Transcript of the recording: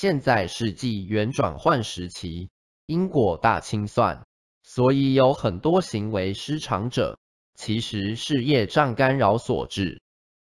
现在是纪元转换时期因果大清算所以有很多行为失常者其实是业障干扰所致。